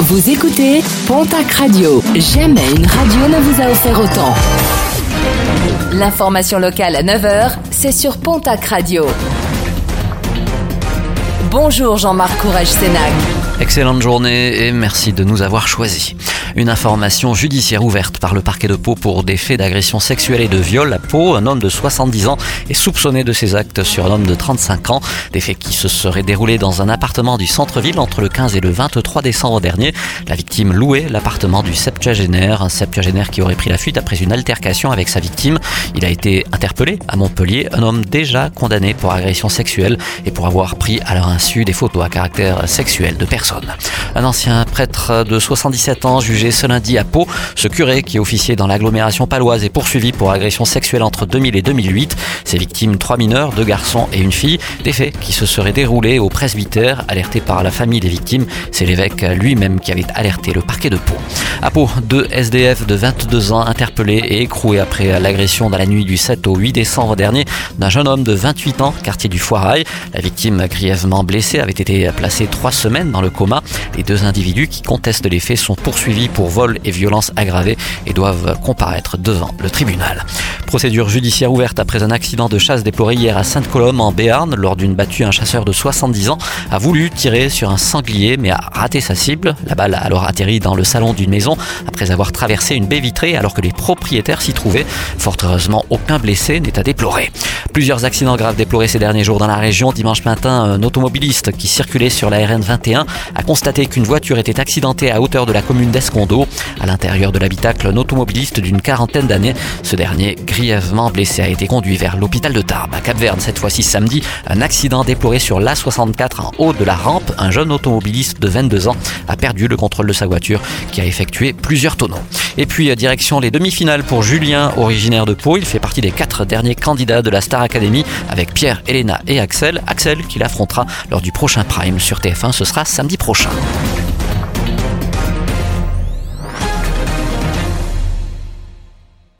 Vous écoutez Pontac Radio. Jamais une radio ne vous a offert autant. L'information locale à 9h, c'est sur Pontac Radio. Bonjour Jean-Marc Courage Sénac. Excellente journée et merci de nous avoir choisis. Une information judiciaire ouverte par le parquet de Pau pour des faits d'agression sexuelle et de viol à Pau. Un homme de 70 ans est soupçonné de ces actes sur un homme de 35 ans. Des faits qui se seraient déroulés dans un appartement du centre-ville entre le 15 et le 23 décembre dernier. La victime louait l'appartement du septuagénaire, un septuagénaire qui aurait pris la fuite après une altercation avec sa victime. Il a été interpellé à Montpellier, un homme déjà condamné pour agression sexuelle et pour avoir pris à leur insu des photos à caractère sexuel de personnes. Un ancien prêtre de 77 ans jugé ce lundi à Pau. Ce curé qui officiait dans l'agglomération paloise est poursuivi pour agression sexuelle entre 2000 et 2008. Ses victimes, trois mineurs, deux garçons et une fille. Des faits qui se seraient déroulés au presbytère, alerté par la famille des victimes. C'est l'évêque lui-même qui avait alerté le parquet de Pau. À Pau, deux SDF de 22 ans interpellés et écroués après l'agression dans la nuit du 7 au 8 décembre dernier d'un jeune homme de 28 ans, quartier du Foirail. La victime, grièvement blessée, avait été placée trois semaines dans le coma. Les deux individus qui contestent les faits sont poursuivis pour vol et violence aggravée et doivent comparaître devant le tribunal. Procédure judiciaire ouverte après un accident de chasse déploré hier à Sainte-Colombe en Béarn. Lors d'une battue, un chasseur de 70 ans a voulu tirer sur un sanglier mais a raté sa cible. La balle a alors atterri dans le salon d'une maison après avoir traversé une baie vitrée alors que les propriétaires s'y trouvaient. Fort heureusement, aucun blessé n'est à déplorer. Plusieurs accidents graves déplorés ces derniers jours dans la région. Dimanche matin, un automobiliste qui circulait sur la RN 21 a constaté qu'une voiture était accidentée à hauteur de la commune d'Escondo. À l'intérieur de l'habitacle, un automobiliste d'une quarantaine d'années. Ce dernier, grièvement blessé, a été conduit vers l'hôpital de Tarbes. À Cap-Verne, cette fois-ci samedi, un accident déploré sur l'A64 en haut de la rampe. Un jeune automobiliste de 22 ans a perdu le contrôle de sa voiture qui a effectué plusieurs tonneaux. Et puis, direction les demi-finales pour Julien, originaire de Pau. Il fait partie des quatre derniers candidats de la Star Academy avec Pierre, Elena et Axel. Axel qui l'affrontera lors du prochain Prime sur TF1. Ce sera samedi prochain.